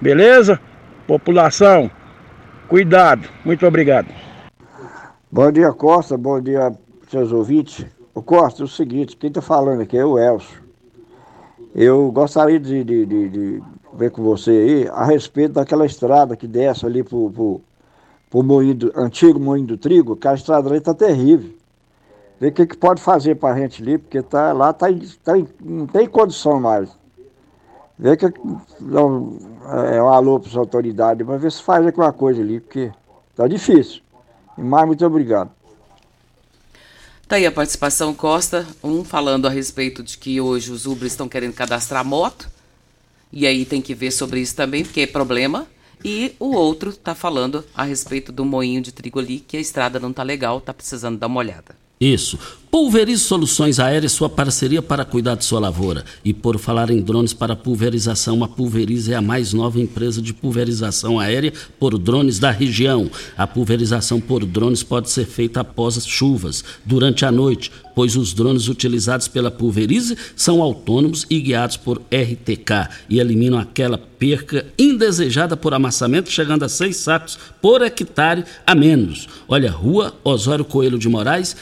Beleza? População, cuidado. Muito obrigado. Bom dia, Costa. Bom dia, seus ouvintes. O Costa, é o seguinte, quem está falando aqui é o Elcio. Eu gostaria de, de, de, de, ver com você aí a respeito daquela estrada que desce ali moinho do, antigo moinho do trigo, que a estrada ali está terrível. Ver o que, que pode fazer para a gente ali, porque tá, lá tá, tá, não tem condição mais. Vê que não, é um alô para as autoridades, mas ver se faz alguma coisa ali, porque tá difícil. E mais, muito obrigado. Tá aí a participação Costa, um falando a respeito de que hoje os Uber estão querendo cadastrar moto, e aí tem que ver sobre isso também, porque é problema. E o outro tá falando a respeito do moinho de trigo ali, que a estrada não tá legal, tá precisando dar uma olhada. Isso. Pulverize Soluções Aéreas, sua parceria para cuidar de sua lavoura. E por falar em drones para pulverização, a Pulverize é a mais nova empresa de pulverização aérea por drones da região. A pulverização por drones pode ser feita após as chuvas, durante a noite, pois os drones utilizados pela Pulverize são autônomos e guiados por RTK e eliminam aquela perca indesejada por amassamento, chegando a seis sacos por hectare a menos. Olha, Rua Osório Coelho de Moraes,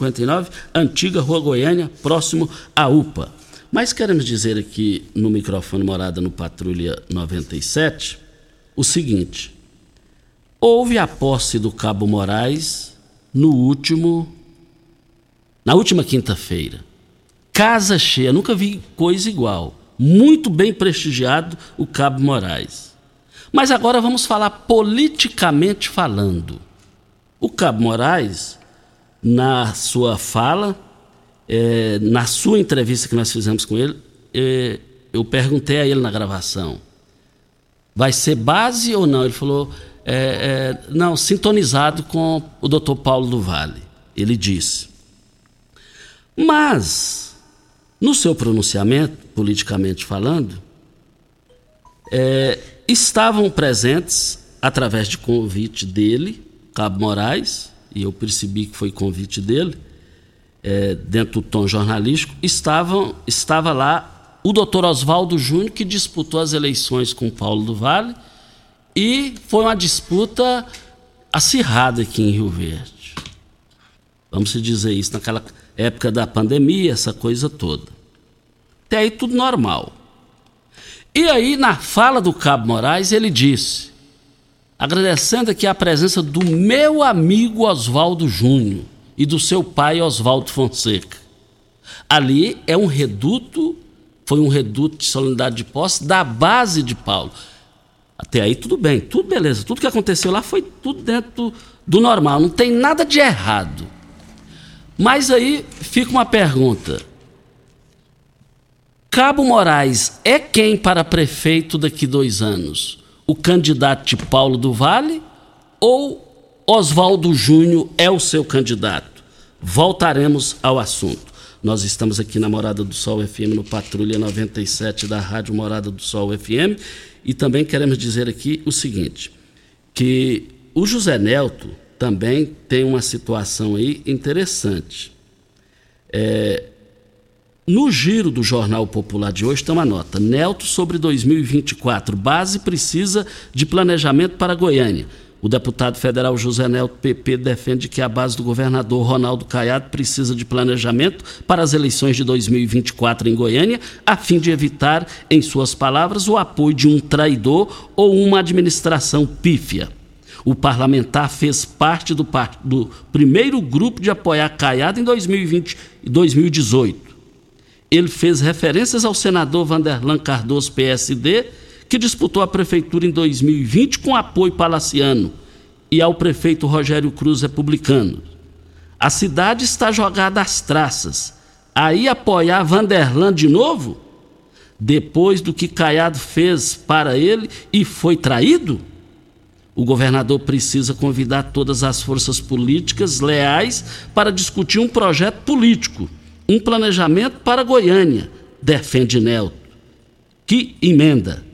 1859, antiga Rua Goiânia, próximo à UPA. Mas queremos dizer aqui no microfone Morada no Patrulha 97 o seguinte: houve a posse do Cabo Moraes no último na última quinta-feira. Casa cheia, nunca vi coisa igual. Muito bem prestigiado o Cabo Moraes. Mas agora vamos falar politicamente falando. O Cabo Moraes, na sua fala, é, na sua entrevista que nós fizemos com ele, é, eu perguntei a ele na gravação: vai ser base ou não? Ele falou: é, é não, sintonizado com o doutor Paulo do Vale. Ele disse. Mas, no seu pronunciamento, politicamente falando, é, estavam presentes, através de convite dele, Cabo Moraes, e eu percebi que foi convite dele, é, dentro do tom jornalístico, estavam, estava lá o doutor Oswaldo Júnior, que disputou as eleições com Paulo do Vale, e foi uma disputa acirrada aqui em Rio Verde. Vamos dizer isso, naquela época da pandemia, essa coisa toda. Até aí tudo normal. E aí, na fala do Cabo Moraes, ele disse, agradecendo aqui a presença do meu amigo Oswaldo Júnior e do seu pai Oswaldo Fonseca. Ali é um reduto, foi um reduto de solenidade de posse da base de Paulo. Até aí tudo bem, tudo beleza, tudo que aconteceu lá foi tudo dentro do normal, não tem nada de errado. Mas aí fica uma pergunta. Cabo Moraes é quem para prefeito daqui dois anos? O candidato de Paulo do Vale ou Oswaldo Júnior é o seu candidato? Voltaremos ao assunto. Nós estamos aqui na Morada do Sol FM, no Patrulha 97 da Rádio Morada do Sol FM. E também queremos dizer aqui o seguinte: que o José Nelto também tem uma situação aí interessante. É, no giro do Jornal Popular de hoje tem uma nota. Nelto sobre 2024. Base precisa de planejamento para Goiânia. O deputado federal José Nelto PP defende que a base do governador Ronaldo Caiado precisa de planejamento para as eleições de 2024 em Goiânia, a fim de evitar, em suas palavras, o apoio de um traidor ou uma administração pífia. O parlamentar fez parte do, do primeiro grupo de apoiar Caiado em 2020 e 2018. Ele fez referências ao senador Vanderlan Cardoso, PSD, que disputou a prefeitura em 2020 com apoio palaciano, e ao prefeito Rogério Cruz, republicano. A cidade está jogada às traças. Aí apoiar Vanderlan de novo? Depois do que Caiado fez para ele e foi traído? O governador precisa convidar todas as forças políticas leais para discutir um projeto político, um planejamento para Goiânia, defende Nelto. Que emenda!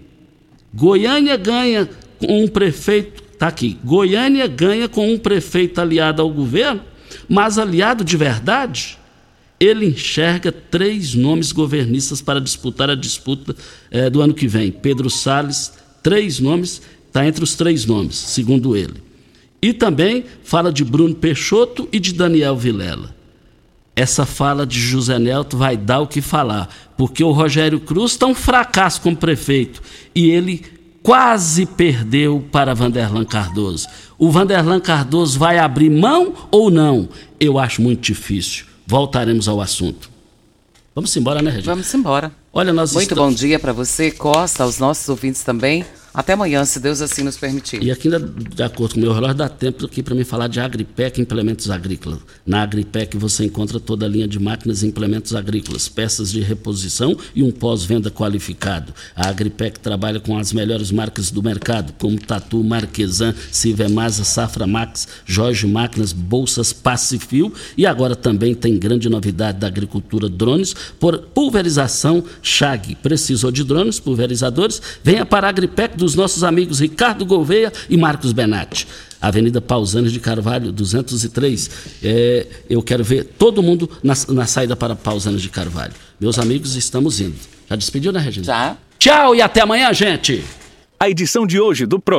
Goiânia ganha com um prefeito. Tá aqui. Goiânia ganha com um prefeito aliado ao governo, mas aliado de verdade. Ele enxerga três nomes governistas para disputar a disputa eh, do ano que vem. Pedro Salles, três nomes, está entre os três nomes, segundo ele. E também fala de Bruno Peixoto e de Daniel Vilela. Essa fala de José Nelto vai dar o que falar, porque o Rogério Cruz está um fracasso como prefeito e ele quase perdeu para Vanderlan Cardoso. O Vanderlan Cardoso vai abrir mão ou não? Eu acho muito difícil. Voltaremos ao assunto. Vamos embora, né, Regina? Vamos embora. Olha, nós Muito estamos- bom dia para você, Costa, aos nossos ouvintes também. Até amanhã, se Deus assim nos permitir. E aqui, de acordo com o meu relógio, dá tempo aqui para mim falar de Agripec Implementos Agrícolas. Na Agripec você encontra toda a linha de máquinas e implementos agrícolas, peças de reposição e um pós-venda qualificado. A Agripec trabalha com as melhores marcas do mercado, como Tatu, Marquesan, Silvemasa, Safra Max, Jorge Máquinas, Bolsas Pacifil e agora também tem grande novidade da agricultura drones por pulverização Chag. Precisou de drones, pulverizadores? Venha para a Agripec dos nossos amigos Ricardo Gouveia e Marcos Benatti. Avenida Pausanes de Carvalho, 203. É, eu quero ver todo mundo na, na saída para Pausanes de Carvalho. Meus amigos, estamos indo. Já despediu, né, Regina? Já. Tchau e até amanhã, gente! A edição de hoje do programa